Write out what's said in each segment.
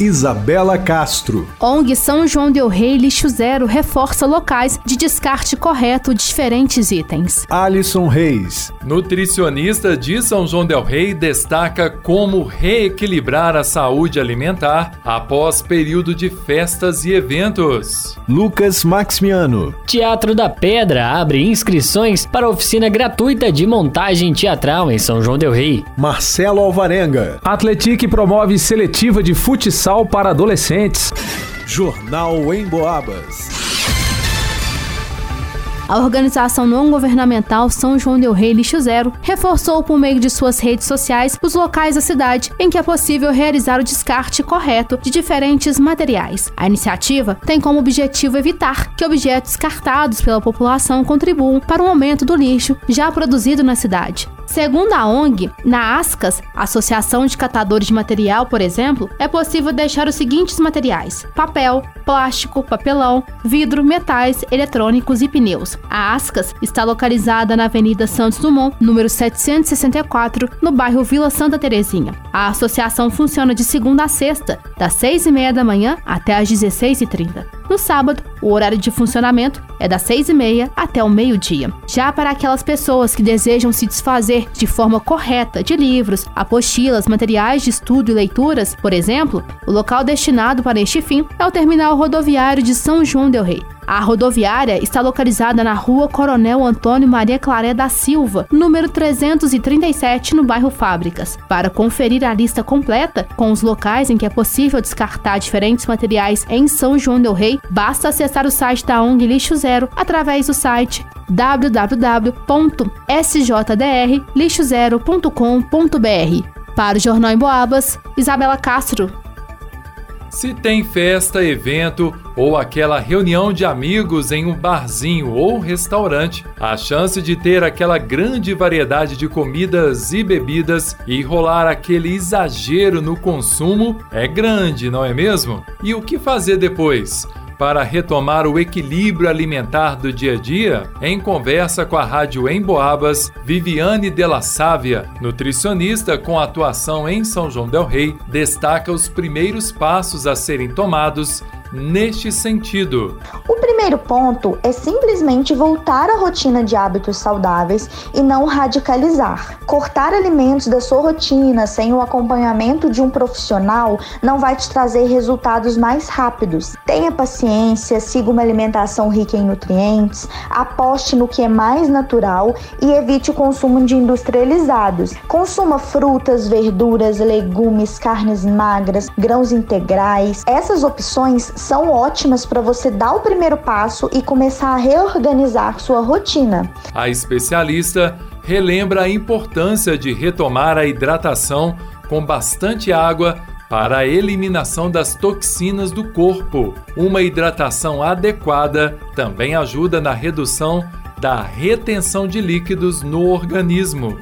Isabela Castro. ONG São João Del Rei Lixo Zero reforça locais de descarte correto de diferentes itens. Alisson Reis. Nutricionista de São João Del Rei destaca como reequilibrar a saúde alimentar após período de festas e eventos. Lucas Maximiano. Teatro da Pedra abre inscrições para oficina gratuita de montagem teatral em São João Del Rei. Marcelo Alvarenga. Atletique promove seletiva de futsal para adolescentes. Jornal em Boabas. A organização não governamental São João Del Rei Lixo Zero reforçou por meio de suas redes sociais os locais da cidade em que é possível realizar o descarte correto de diferentes materiais. A iniciativa tem como objetivo evitar que objetos descartados pela população contribuam para o aumento do lixo já produzido na cidade. Segundo a ONG, na ASCAS, Associação de Catadores de Material, por exemplo, é possível deixar os seguintes materiais: papel, plástico, papelão, vidro, metais, eletrônicos e pneus. A ASCAS está localizada na Avenida Santos Dumont, número 764, no bairro Vila Santa Terezinha. A associação funciona de segunda a sexta, das 6 e meia da manhã até às 16h30. No sábado, o horário de funcionamento é das 6h30 até o meio-dia. Já para aquelas pessoas que desejam se desfazer de forma correta de livros, apostilas, materiais de estudo e leituras, por exemplo, o local destinado para este fim é o terminal rodoviário de São João Del Rei. A rodoviária está localizada na rua Coronel Antônio Maria Claré da Silva, número 337, no bairro Fábricas. Para conferir a lista completa com os locais em que é possível descartar diferentes materiais em São João Del Rei, basta acessar o site da ONG Lixo Zero através do site www.sjdrlixozero.com.br. Para o Jornal em Boabas, Isabela Castro. Se tem festa, evento ou aquela reunião de amigos em um barzinho ou restaurante, a chance de ter aquela grande variedade de comidas e bebidas e rolar aquele exagero no consumo é grande, não é mesmo? E o que fazer depois? para retomar o equilíbrio alimentar do dia a dia? Em conversa com a Rádio Emboabas, Viviane Della Sávia, nutricionista com atuação em São João del Rei, destaca os primeiros passos a serem tomados neste sentido. O primeiro ponto é simplesmente voltar à rotina de hábitos saudáveis e não radicalizar. Cortar alimentos da sua rotina sem o acompanhamento de um profissional não vai te trazer resultados mais rápidos. Tenha paciência, siga uma alimentação rica em nutrientes, aposte no que é mais natural e evite o consumo de industrializados. Consuma frutas, verduras, legumes, carnes magras, grãos integrais. Essas opções são ótimas para você dar o primeiro passo e começar a reorganizar sua rotina. A especialista relembra a importância de retomar a hidratação com bastante água para a eliminação das toxinas do corpo. Uma hidratação adequada também ajuda na redução da retenção de líquidos no organismo.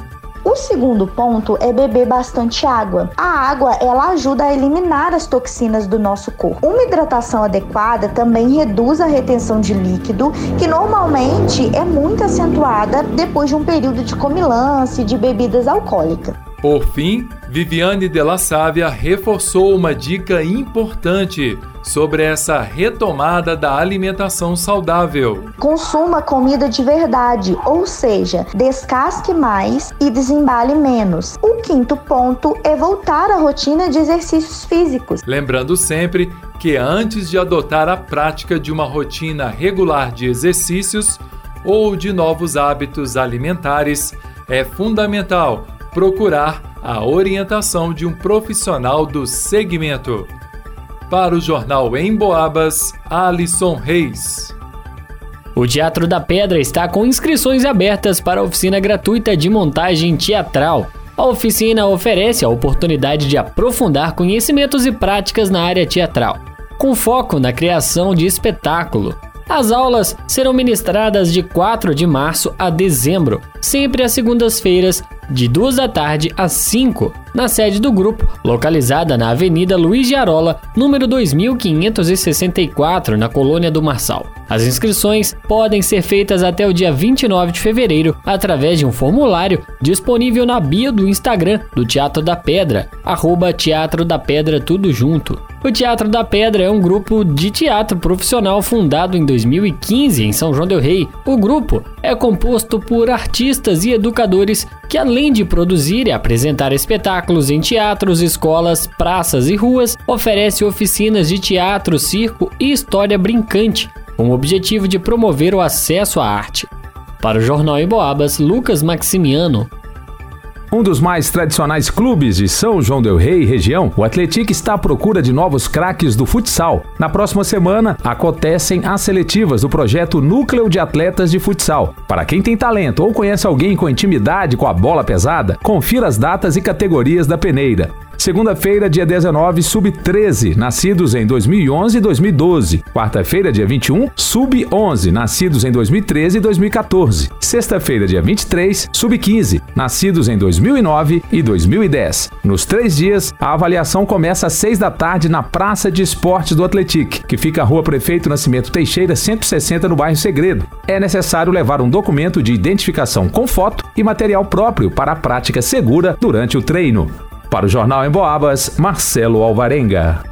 O segundo ponto é beber bastante água. A água, ela ajuda a eliminar as toxinas do nosso corpo. Uma hidratação adequada também reduz a retenção de líquido, que normalmente é muito acentuada depois de um período de comilança e de bebidas alcoólicas. Por fim, Viviane de la Sávia reforçou uma dica importante sobre essa retomada da alimentação saudável. Consuma comida de verdade, ou seja, descasque mais e desembale menos. O quinto ponto é voltar à rotina de exercícios físicos. Lembrando sempre que antes de adotar a prática de uma rotina regular de exercícios ou de novos hábitos alimentares, é fundamental procurar a orientação de um profissional do segmento. Para o jornal Em Boabas, Alisson Reis. O Teatro da Pedra está com inscrições abertas para a oficina gratuita de montagem teatral. A oficina oferece a oportunidade de aprofundar conhecimentos e práticas na área teatral, com foco na criação de espetáculo. As aulas serão ministradas de 4 de março a dezembro, sempre às segundas-feiras, de 2 da tarde às 5, na sede do grupo, localizada na Avenida Luiz de Arola, número 2564, na Colônia do Marçal. As inscrições podem ser feitas até o dia 29 de fevereiro através de um formulário disponível na bio do Instagram do Teatro da Pedra, arroba Teatro da Pedra tudo junto. O Teatro da Pedra é um grupo de teatro profissional fundado em 2015 em São João del Rei. O grupo é composto por artistas e educadores que, além de produzir e apresentar espetáculos em teatros, escolas, praças e ruas, oferece oficinas de teatro, circo e história brincante, com o objetivo de promover o acesso à arte. Para o Jornal em Boabas, Lucas Maximiano. Um dos mais tradicionais clubes de São João del Rei e região, o Atlético está à procura de novos craques do futsal. Na próxima semana, acontecem as seletivas do projeto Núcleo de Atletas de Futsal. Para quem tem talento ou conhece alguém com intimidade com a bola pesada, confira as datas e categorias da peneira. Segunda-feira, dia 19, sub-13, nascidos em 2011 e 2012. Quarta-feira, dia 21, sub-11, nascidos em 2013 e 2014. Sexta-feira, dia 23, sub-15, nascidos em 2009 e 2010. Nos três dias, a avaliação começa às seis da tarde na Praça de Esportes do Atletic, que fica à Rua Prefeito Nascimento Teixeira, 160, no bairro Segredo. É necessário levar um documento de identificação com foto e material próprio para a prática segura durante o treino. Para o Jornal em Boabas, Marcelo Alvarenga.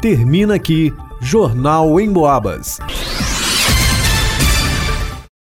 Termina aqui Jornal em Boabas.